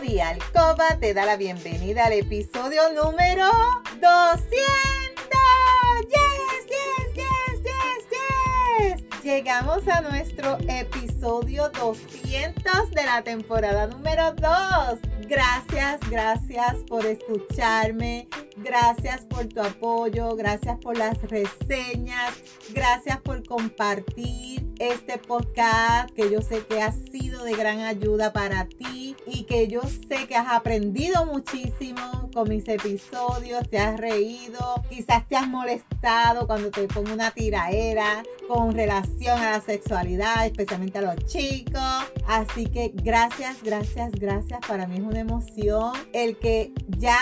de Alcoba te da la bienvenida al episodio número 200. Yes, yes, yes, yes, yes. Llegamos a nuestro episodio 200 de la temporada número 2. Gracias, gracias por escucharme. Gracias por tu apoyo, gracias por las reseñas, gracias por compartir este podcast que yo sé que ha sido de gran ayuda para ti y que yo sé que has aprendido muchísimo con mis episodios, te has reído, quizás te has molestado cuando te pongo una tiraera con relación a la sexualidad, especialmente a los chicos. Así que gracias, gracias, gracias. Para mí es una emoción el que ya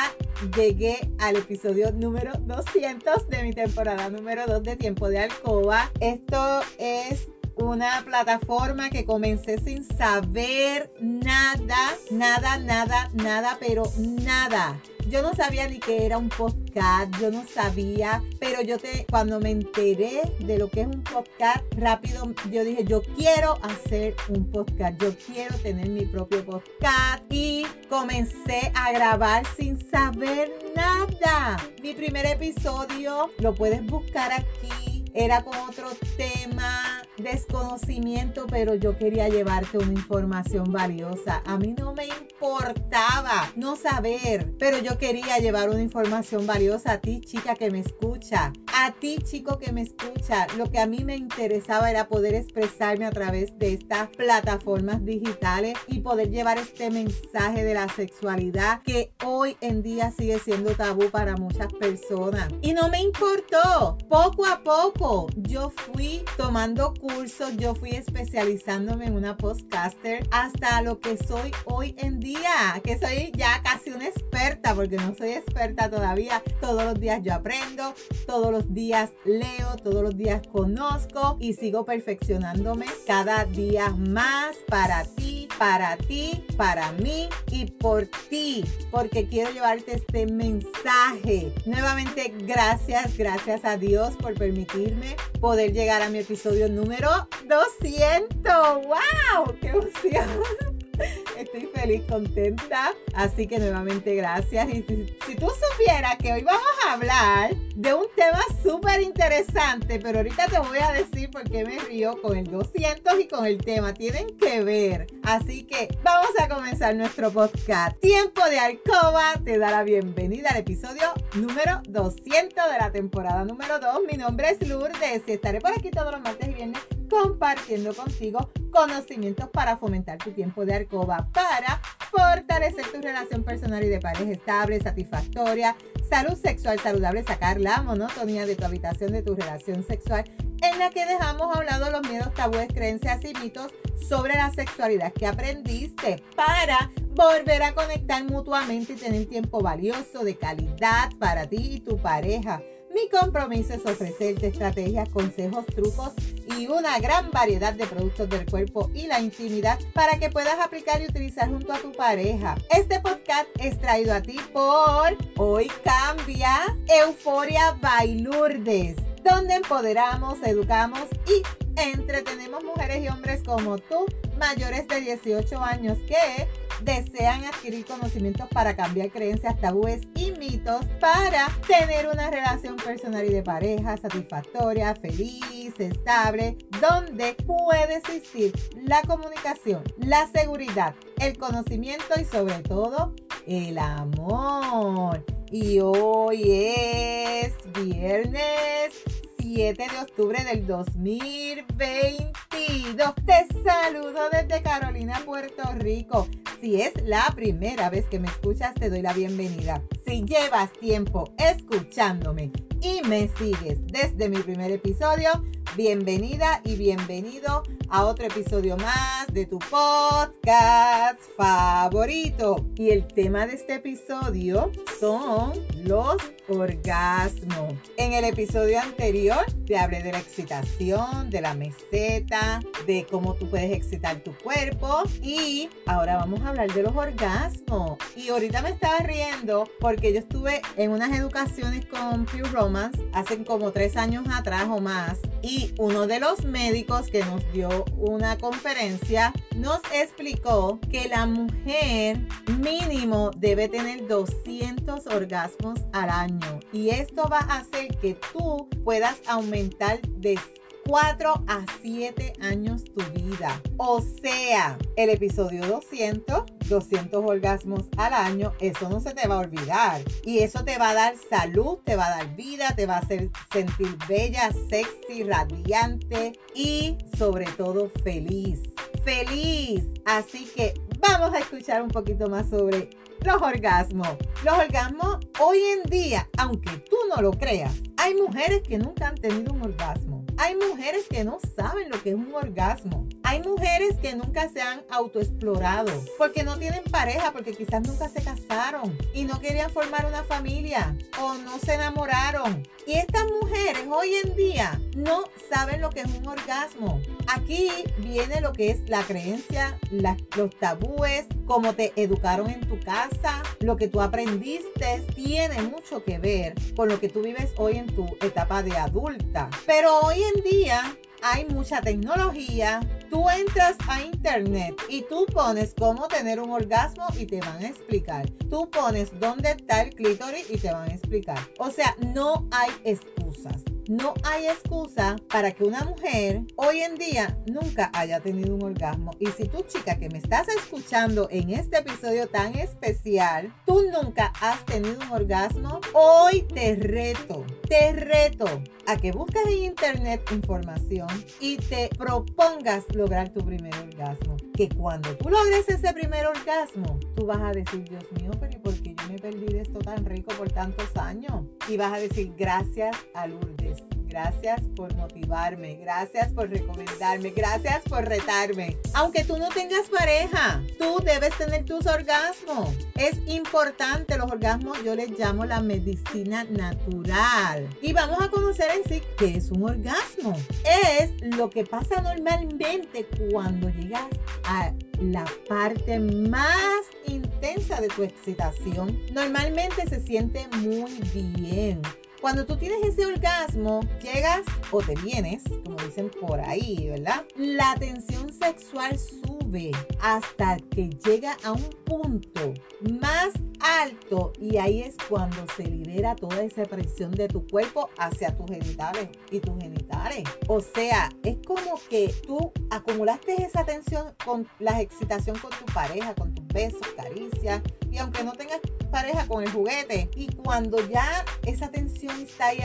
llegué al episodio número 200 de mi temporada número 2 de Tiempo de Alcoba. Esto es una plataforma que comencé sin saber nada, nada, nada, nada, pero nada. Yo no sabía ni que era un podcast, yo no sabía, pero yo te, cuando me enteré de lo que es un podcast, rápido yo dije, yo quiero hacer un podcast, yo quiero tener mi propio podcast y comencé a grabar sin saber nada. Mi primer episodio lo puedes buscar aquí, era con otro tema desconocimiento, pero yo quería llevarte una información valiosa. A mí no me importaba no saber, pero yo quería llevar una información valiosa a ti, chica que me escucha. A ti, chico que me escucha. Lo que a mí me interesaba era poder expresarme a través de estas plataformas digitales y poder llevar este mensaje de la sexualidad que hoy en día sigue siendo tabú para muchas personas. Y no me importó. Poco a poco yo fui tomando cursos, yo fui especializándome en una podcaster hasta lo que soy hoy en día, que soy ya casi una experta, porque no soy experta todavía. Todos los días yo aprendo, todos los días leo, todos los días conozco y sigo perfeccionándome cada día más para ti, para ti, para mí y por ti, porque quiero llevarte este mensaje. Nuevamente, gracias, gracias a Dios por permitirme poder llegar a mi episodio número 200. ¡Wow! ¡Qué emoción! Estoy feliz, contenta. Así que nuevamente gracias. Y si, tú supieras que hoy vamos a hablar de un tema súper interesante, pero ahorita te voy a decir por qué me río con el 200 y con el tema. Tienen que ver. Así que vamos a comenzar nuestro podcast. Tiempo de Alcoba te da la bienvenida al episodio número 200 de la temporada número 2. Mi nombre es Lourdes y estaré por aquí todos los martes y viernes compartiendo contigo conocimientos para fomentar tu tiempo de alcoba, para fortalecer tu relación personal y de pareja estable, satisfactoria, salud sexual saludable, sacar la monotonía de tu habitación de tu relación sexual, en la que dejamos a un lado los miedos, tabúes, creencias y mitos sobre la sexualidad que aprendiste para volver a conectar mutuamente y tener tiempo valioso de calidad para ti y tu pareja. Mi compromiso es ofrecerte estrategias, consejos, trucos y una gran variedad de productos del cuerpo y la intimidad para que puedas aplicar y utilizar junto a tu pareja. Este podcast es traído a ti por Hoy Cambia Euforia Bailurdes, donde empoderamos, educamos y entretenemos mujeres y hombres como tú, mayores de 18 años, que desean adquirir conocimientos para cambiar creencias, tabúes y mitos para tener una relación personal y de pareja satisfactoria, feliz, estable, donde puede existir la comunicación, la seguridad, el conocimiento y sobre todo el amor. Y hoy es viernes 7 de octubre del 2022. Te saludo desde Carolina, Puerto Rico. Si es la primera vez que me escuchas, te doy la bienvenida. Si llevas tiempo escuchándome y me sigues desde mi primer episodio, bienvenida y bienvenido a otro episodio más de tu podcast favorito. Y el tema de este episodio son los orgasmos. En el episodio anterior te hablé de la excitación, de la meseta, de cómo tú puedes excitar tu cuerpo y ahora vamos a hablar de los orgasmos. Y ahorita me estaba riendo porque yo estuve en unas educaciones con Pure Romance hace como tres años atrás o más y Uno de los médicos que nos dio una conferencia nos explicó que la mujer mínimo debe tener 200 orgasmos al año. Y esto va a hacer que tú puedas aumentar de 4 a 7 años tu vida. O sea, el episodio 200, 200 orgasmos al año, eso no se te va a olvidar. Y eso te va a dar salud, te va a dar vida, te va a hacer sentir bella, sexy, radiante y sobre todo feliz. Feliz. Así que vamos a escuchar un poquito más sobre los orgasmos. Los orgasmos hoy en día, aunque tú no lo creas, hay mujeres que nunca han tenido un orgasmo. Hay mujeres que no saben lo que es un orgasmo. Hay mujeres que nunca se han autoexplorado porque no tienen pareja, porque quizás nunca se casaron y no querían formar una familia o no se enamoraron. Y estas mujeres hoy en día no saben lo que es un orgasmo. Aquí viene lo que es la creencia, los tabúes, cómo te educaron en tu casa, lo que tú aprendiste, tiene mucho que ver con lo que tú vives hoy en tu etapa de adulta. Pero hoy en día hay mucha tecnología. Tú entras a internet y tú pones cómo tener un orgasmo y te van a explicar. Tú pones dónde está el clítoris y te van a explicar. O sea, no hay excusas. No hay excusa para que una mujer hoy en día nunca haya tenido un orgasmo. Y si tú chica que me estás escuchando en este episodio tan especial, tú nunca has tenido un orgasmo, hoy te reto, te reto a que busques en internet información y te propongas lograr tu primer orgasmo. Que cuando tú logres ese primer orgasmo, tú vas a decir, Dios mío, pero ¿y por qué yo me perdí de esto tan rico por tantos años? Y vas a decir, gracias a Lourdes. Gracias por motivarme, gracias por recomendarme, gracias por retarme. Aunque tú no tengas pareja, tú debes tener tus orgasmos. Es importante los orgasmos, yo les llamo la medicina natural. Y vamos a conocer en sí qué es un orgasmo. Es lo que pasa normalmente cuando llegas a la parte más intensa de tu excitación. Normalmente se siente muy bien cuando tú tienes ese orgasmo, llegas o te vienes, como dicen por ahí, ¿verdad? La tensión sexual sube hasta que llega a un punto más alto y ahí es cuando se libera toda esa presión de tu cuerpo hacia tus genitales y tus genitales. O sea, es como que tú acumulaste esa tensión con la excitación con tu pareja, con tus besos, caricias y aunque no tengas pareja con el juguete y cuando ya esa tensión ahí,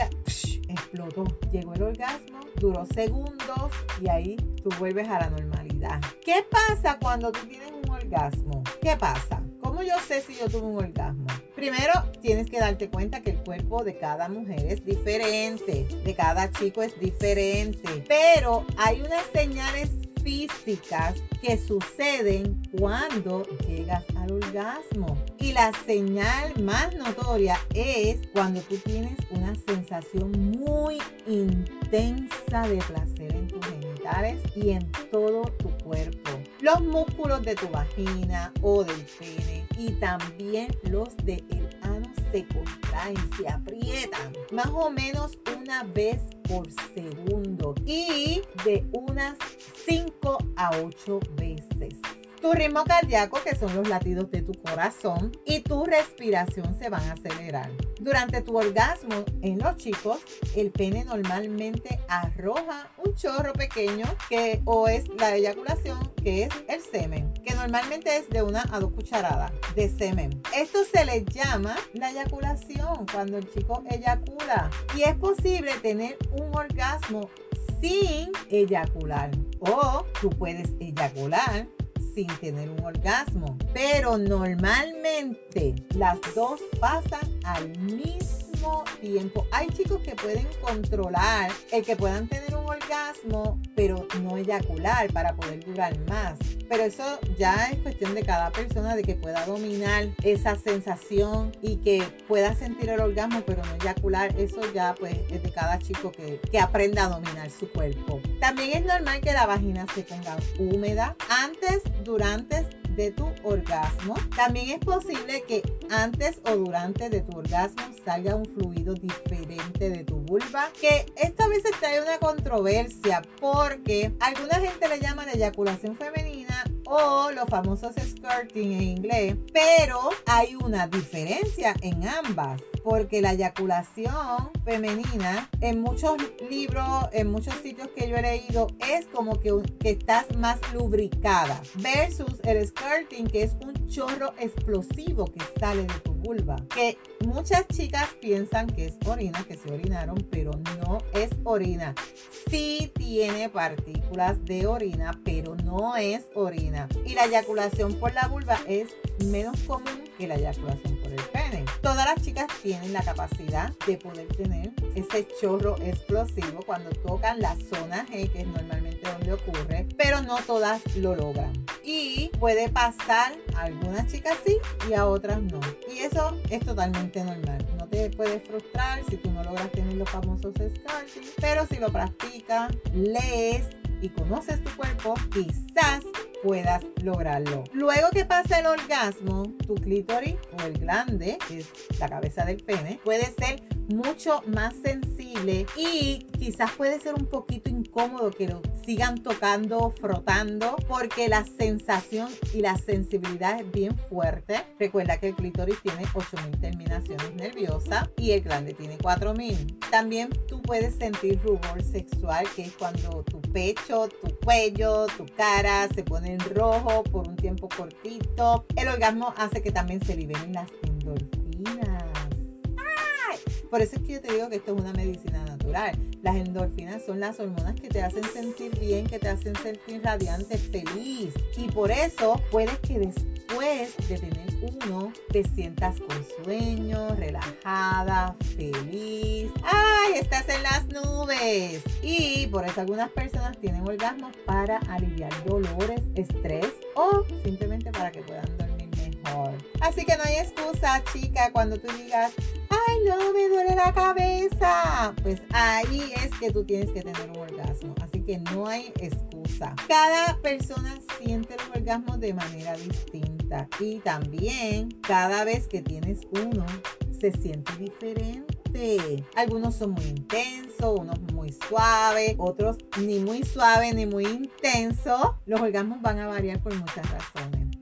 explotó, llegó el orgasmo, duró segundos y ahí tú vuelves a la normalidad. ¿Qué pasa cuando tú tienes un orgasmo? ¿Qué pasa? ¿Cómo yo sé si yo tuve un orgasmo? Primero, tienes que darte cuenta que el cuerpo de cada mujer es diferente, de cada chico es diferente, pero hay unas señales físicas que suceden cuando llegas al orgasmo. Y la señal más notoria es cuando tú tienes una sensación muy intensa de placer en tus genitales y en todo tu cuerpo. Los músculos de tu vagina o del pene y también los del ano se contraen, se aprietan más o menos una vez por segundo y de unas 5 a 8 veces. Tu ritmo cardíaco, que son los latidos de tu corazón, y tu respiración se van a acelerar. Durante tu orgasmo, en los chicos, el pene normalmente arroja un chorro pequeño que o es la eyaculación, que es el semen, que normalmente es de una a dos cucharadas de semen. Esto se le llama la eyaculación cuando el chico eyacula y es posible tener un orgasmo sin eyacular o tú puedes eyacular sin tener un orgasmo. Pero normalmente las dos pasan al mismo tiempo. Hay chicos que pueden controlar el que puedan tener orgasmo, pero no eyacular para poder durar más. Pero eso ya es cuestión de cada persona de que pueda dominar esa sensación y que pueda sentir el orgasmo, pero no eyacular. Eso ya pues es de cada chico que, que aprenda a dominar su cuerpo. También es normal que la vagina se ponga húmeda antes, durante de tu orgasmo. También es posible que antes o durante de tu orgasmo salga un fluido diferente de tu vulva, que esta vez trae una controversia porque alguna gente le llama la eyaculación femenina o los famosos skirting en inglés, pero hay una diferencia en ambas, porque la eyaculación femenina en muchos libros, en muchos sitios que yo he leído, es como que, que estás más lubricada versus el skirting que es un chorro explosivo que sale de tu vulva, que muchas chicas piensan que es orina, que se orinaron, pero no es orina. Sí tiene partículas de orina, pero no es orina. Y la eyaculación por la vulva es menos común que la eyaculación por el pene. Todas las chicas tienen la capacidad de poder tener ese chorro explosivo cuando tocan la zona G, que es normalmente donde ocurre, pero no todas lo logran. Y puede pasar a algunas chicas sí y a otras no. Y eso es totalmente normal. No te puedes frustrar si tú no logras tener los famosos scratching, pero si lo practicas, lees y conoces tu cuerpo, quizás puedas lograrlo. Luego que pasa el orgasmo, tu clítoris o el glande, que es la cabeza del pene, puede ser mucho más sensible y quizás puede ser un poquito incómodo que lo sigan tocando, frotando, porque la sensación y la sensibilidad es bien fuerte. Recuerda que el clítoris tiene 8000 terminaciones nerviosas y el glande tiene 4000. También tú puedes sentir rubor sexual, que es cuando tu pecho, tu cuello, tu cara se ponen rojo por un tiempo cortito. El orgasmo hace que también se liberen las endorfinas. Por eso es que yo te digo que esto es una medicina natural. Las endorfinas son las hormonas que te hacen sentir bien, que te hacen sentir radiante, feliz. Y por eso puedes que después de tener uno te sientas con sueño, relajada, feliz. ¡Ay! Estás en las nubes. Y por eso algunas personas tienen orgasmos para aliviar dolores, estrés o simplemente para que puedan dormir mejor. Así que no hay excusa, chica, cuando tú digas, ay, no, me duele la cabeza. Pues ahí es que tú tienes que tener un orgasmo. Así que no hay excusa. Cada persona siente el orgasmo de manera distinta. Y también cada vez que tienes uno, se siente diferente. Algunos son muy intensos, unos muy suaves, otros ni muy suave ni muy intenso. Los orgasmos van a variar por muchas razones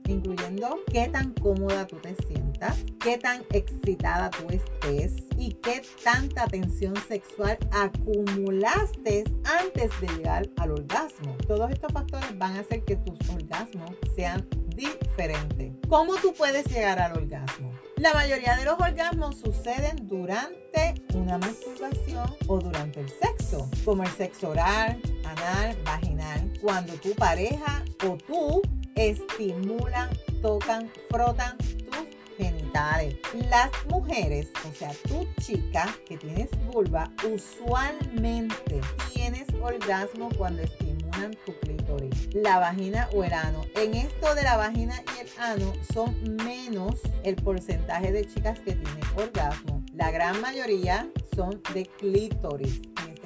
qué tan cómoda tú te sientas, qué tan excitada tú estés y qué tanta tensión sexual acumulaste antes de llegar al orgasmo. Todos estos factores van a hacer que tus orgasmos sean diferentes. ¿Cómo tú puedes llegar al orgasmo? La mayoría de los orgasmos suceden durante una masturbación o durante el sexo, como el sexo oral, anal, vaginal, cuando tu pareja o tú estimulan, tocan, frotan tus genitales. Las mujeres, o sea, tu chica que tienes vulva, usualmente tienes orgasmo cuando estimulan tu clítoris, la vagina o el ano. En esto de la vagina y el ano son menos el porcentaje de chicas que tienen orgasmo. La gran mayoría son de clítoris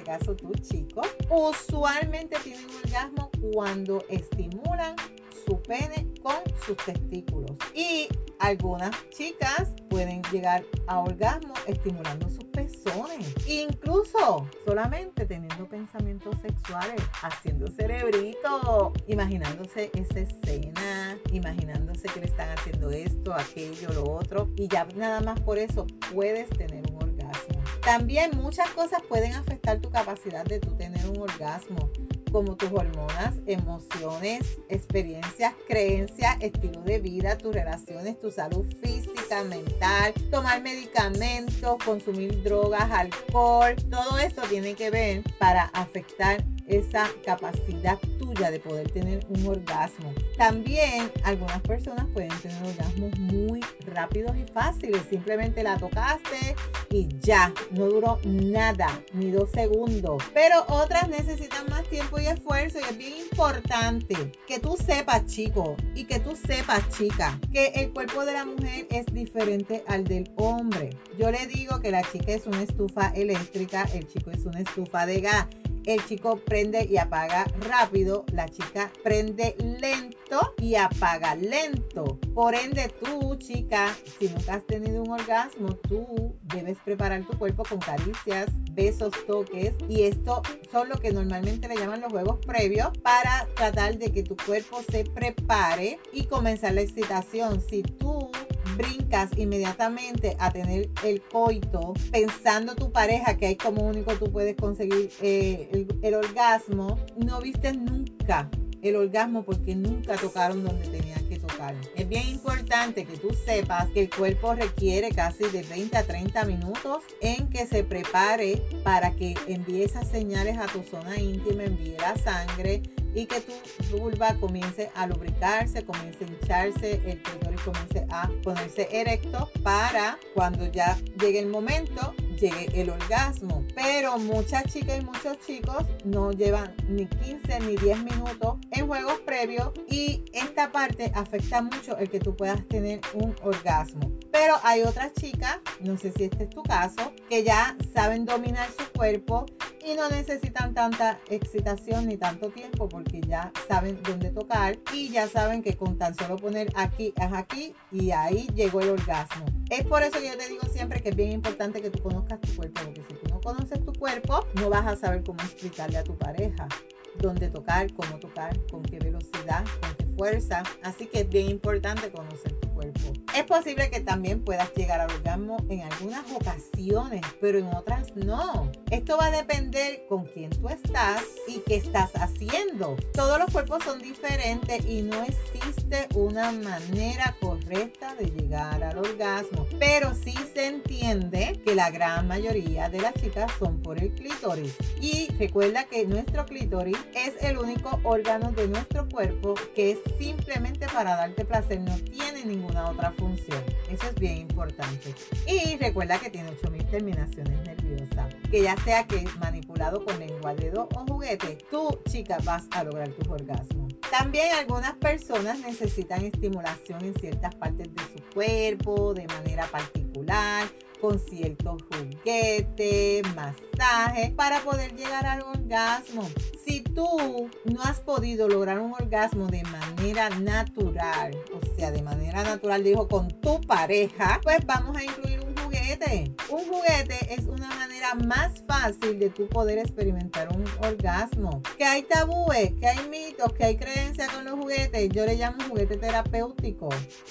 caso tu chico, usualmente tienen orgasmo cuando estimulan su pene con sus testículos. Y algunas chicas pueden llegar a orgasmo estimulando sus pezones. Incluso solamente teniendo pensamientos sexuales, haciendo cerebrito, imaginándose esa escena, imaginándose que le están haciendo esto, aquello, lo otro. Y ya nada más por eso puedes tener un orgasmo. También muchas cosas pueden afectar tu capacidad de tú tener un orgasmo como tus hormonas, emociones, experiencias, creencias, estilo de vida, tus relaciones, tu salud física, mental, tomar medicamentos, consumir drogas, alcohol, todo esto tiene que ver para afectar esa capacidad de poder tener un orgasmo. También algunas personas pueden tener orgasmos muy rápidos y fáciles. Simplemente la tocaste y ya, no duró nada, ni dos segundos. Pero otras necesitan más tiempo y esfuerzo y es bien importante que tú sepas, chico, y que tú sepas, chica, que el cuerpo de la mujer es diferente al del hombre. Yo le digo que la chica es una estufa eléctrica, el chico es una estufa de gas el chico prende y apaga rápido, la chica prende lento y apaga lento. Por ende, tú, chica, si nunca has tenido un orgasmo, tú debes preparar tu cuerpo con caricias, besos, toques y esto son lo que normalmente le llaman los juegos previos para tratar de que tu cuerpo se prepare y comenzar la excitación. Si tú brincas inmediatamente a tener el coito pensando tu pareja que hay como único tú puedes conseguir eh, el, orgasmo, no viste nunca el orgasmo porque nunca tocaron donde tenían que tocar. Es bien importante que tú sepas que el cuerpo requiere casi de 20 a 30 minutos en que se prepare para que envíe esas señales a tu zona íntima, envíe la sangre y que tu vulva comience a lubricarse, comience a hincharse, el clítoris comience a ponerse erecto para cuando ya llegue el momento llegue el orgasmo. Pero muchas chicas y muchos chicos no llevan ni 15 ni 10 minutos en juegos previos y esta parte afecta mucho el que tú puedas tener un orgasmo. Pero hay otras chicas, no sé si este es tu caso, que ya saben dominar su cuerpo y no necesitan tanta excitación ni tanto tiempo porque ya saben dónde tocar y ya saben que con tan solo poner aquí es aquí y ahí llegó el orgasmo. Es por eso que yo te digo siempre que es bien importante que tú conozcas tu cuerpo porque si tú no conoces tu cuerpo no vas a saber cómo explicarle a tu pareja dónde tocar, cómo tocar, con qué velocidad, con qué fuerza. Así que es bien importante conocer tu cuerpo. Es posible que también puedas llegar al orgasmo en algunas ocasiones, pero en otras no. Esto va a depender con quién tú estás y qué estás haciendo. Todos los cuerpos son diferentes y no existe una manera correcta de llegar al orgasmo, pero sí se entiende que la gran mayoría de las chicas son por el clítoris. Y recuerda que nuestro clítoris es el único órgano de nuestro cuerpo que es simplemente para darte placer, no tiene ninguna otra función. Eso es bien importante. Y recuerda que tiene 8000 terminaciones nerviosas. Que ya sea que manipulado con lengua, dedo o juguete, tú, chica, vas a lograr tus orgasmos. También algunas personas necesitan estimulación en ciertas partes de su cuerpo de manera particular con ciertos juguetes, masajes, para poder llegar al orgasmo. Si tú no has podido lograr un orgasmo de manera natural, o sea, de manera natural, dijo con tu pareja, pues vamos a incluir un Un juguete es una manera más fácil de tú poder experimentar un orgasmo. Que hay tabúes, que hay mitos, que hay creencias con los juguetes. Yo le llamo juguete terapéutico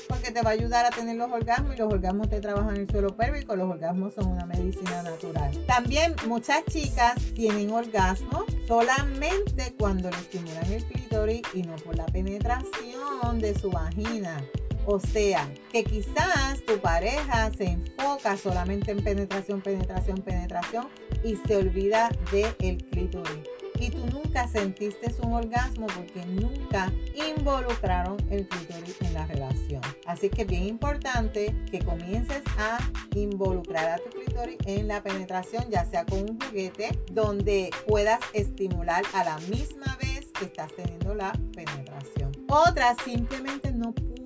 porque te va a ayudar a tener los orgasmos y los orgasmos te trabajan el suelo pélvico. Los orgasmos son una medicina natural. También muchas chicas tienen orgasmo solamente cuando le estimulan el clítoris y no por la penetración de su vagina. O sea, que quizás tu pareja se enfoca solamente en penetración, penetración, penetración y se olvida del el clítoris. Y tú nunca sentiste un orgasmo porque nunca involucraron el clítoris en la relación. Así que es bien importante que comiences a involucrar a tu clítoris en la penetración, ya sea con un juguete donde puedas estimular a la misma vez que estás teniendo la penetración. Otras simplemente no pueden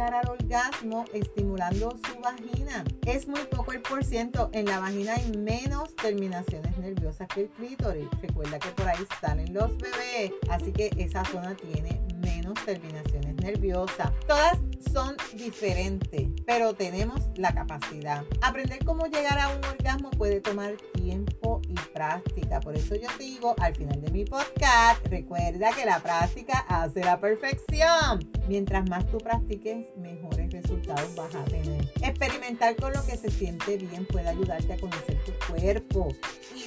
al orgasmo estimulando su vagina. Es muy poco el por ciento. En la vagina hay menos terminaciones nerviosas que el clítoris. Recuerda que por ahí salen los bebés. Así que esa zona tiene menos terminaciones nerviosas. Todas son diferentes, pero tenemos la capacidad. Aprender cómo llegar a un orgasmo puede tomar tiempo y práctica. Por eso yo digo al final de mi podcast, recuerda que la práctica hace la perfección. Mientras más tú practiques, mejores resultados vas a tener. Experimentar con lo que se siente bien puede ayudarte a conocer tu cuerpo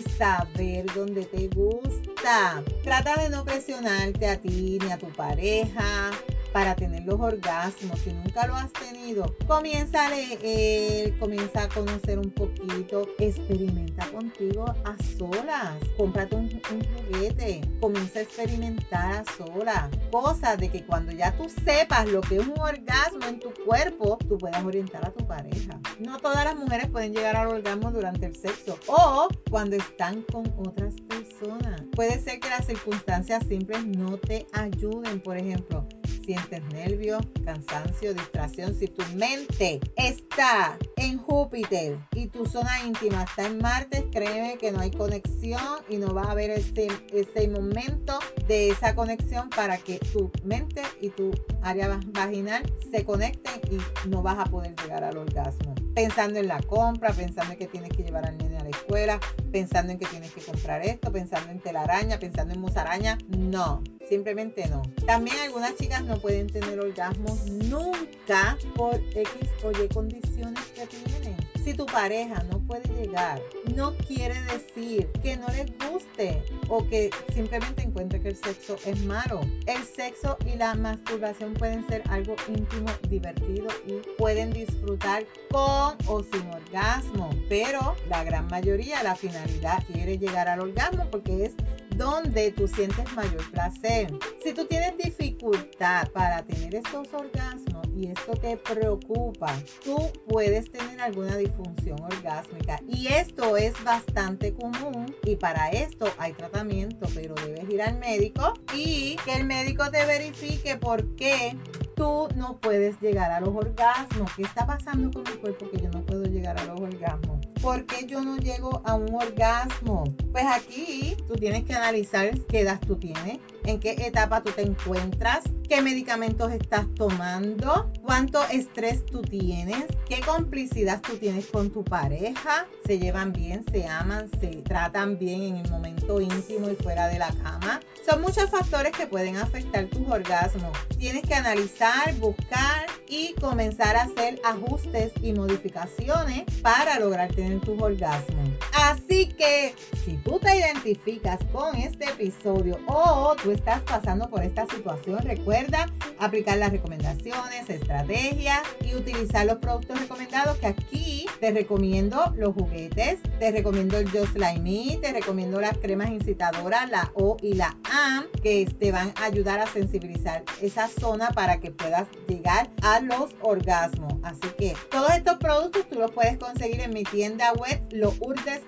saber dónde te gusta. Trata de no presionarte a ti ni a tu pareja para tener los orgasmos. Si nunca lo has tenido, comienza a leer, comienza a conocer un poquito, experimenta contigo a solas, cómprate un, un juguete, comienza a experimentar a solas. Cosa de que cuando ya tú sepas lo que es un orgasmo en tu cuerpo, tú puedas orientar a tu pareja. No todas las mujeres pueden llegar al orgasmo durante el sexo o cuando están con otras personas. Puede ser que las circunstancias simples no te ayuden. Por ejemplo, sientes nervio, cansancio, distracción, si tu mente está en Júpiter y tu zona íntima está en Marte, créeme que no hay conexión y no va a haber ese, ese momento de esa conexión para que tu mente y tu área vaginal se conecten y no vas a poder llegar al orgasmo. Pensando en la compra, pensando en que tienes que llevar al nene a la escuela, pensando en que tienes que comprar esto, pensando en telaraña, pensando en musaraña. No, simplemente no. También algunas chicas no pueden tener orgasmos nunca por X o Y condiciones que tienen. Si tu pareja no puede llegar, no quiere decir que no les guste o que simplemente encuentre que el sexo es malo. El sexo y la masturbación pueden ser algo íntimo, divertido y pueden disfrutar con o sin orgasmo. Pero la gran mayoría, la finalidad quiere llegar al orgasmo porque es donde tú sientes mayor placer. Si tú tienes dificultad para tener estos orgasmos y esto te preocupa, tú puedes tener alguna disfunción orgásmica y esto es bastante común y para esto hay tratamiento, pero debes ir al médico y que el médico te verifique por qué tú no puedes llegar a los orgasmos. ¿Qué está pasando con mi cuerpo que yo no puedo llegar a los orgasmos? ¿Por qué yo no llego a un orgasmo? Pues aquí tú tienes que analizar qué edad tú tienes, en qué etapa tú te encuentras, qué medicamentos estás tomando, cuánto estrés tú tienes, qué complicidad tú tienes con tu pareja, se llevan bien, se aman, se tratan bien en el momento íntimo y fuera de la cama. Son muchos factores que pueden afectar tus orgasmos. Tienes que analizar, buscar y comenzar a hacer ajustes y modificaciones para lograr tener tus orgasmos. Así que si tú te identificas con este episodio o tú estás pasando por esta situación, recuerda aplicar las recomendaciones, estrategias y utilizar los productos recomendados que aquí te recomiendo los juguetes, te recomiendo el Just Like te recomiendo las cremas incitadoras, la O y la AM, que te van a ayudar a sensibilizar esa zona para que puedas llegar a los orgasmos. Así que todos estos productos tú los puedes conseguir en mi tienda web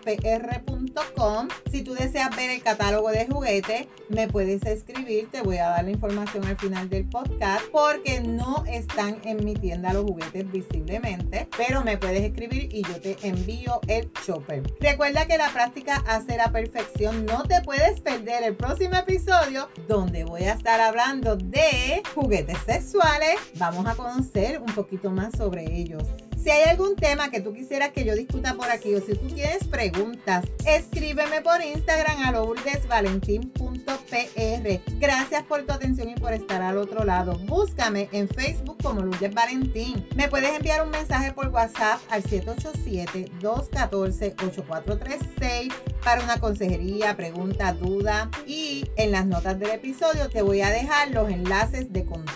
lourdespr.com. Si tú deseas ver el catálogo de juguetes, me puedes escribir, te voy a dar la información al final del podcast porque no están en mi tienda los juguetes visiblemente, pero me puedes escribir y yo te envío el shopper. Recuerda que la práctica hace la perfección, no te puedes perder el próximo episodio donde voy a estar hablando de juguetes sexuales. Vamos a conocer un poquito más sobre ellos. Si hay algún tema que tú quisieras que yo discuta por aquí o si tú tienes preguntas, escríbeme por Instagram a lourdesvalentín.pr. Gracias por tu atención y por estar al otro lado. Búscame en Facebook como Lourdes Valentín. Me puedes enviar un mensaje por WhatsApp al 787-214-8436 para una consejería, pregunta, duda. Y en las notas del episodio te voy a dejar los enlaces de contacto.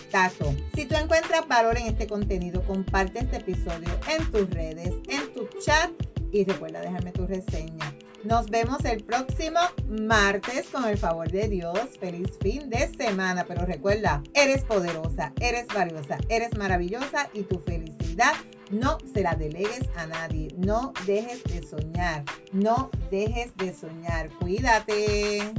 Si tú encuentras valor en este contenido, comparte este episodio en tus redes, en tu chat y recuerda dejarme tu reseña. Nos vemos el próximo martes con el favor de Dios. Feliz fin de semana. Pero recuerda, eres poderosa, eres valiosa, eres maravillosa y tu felicidad no se la delegues a nadie. No dejes de soñar. No dejes de soñar. Cuídate.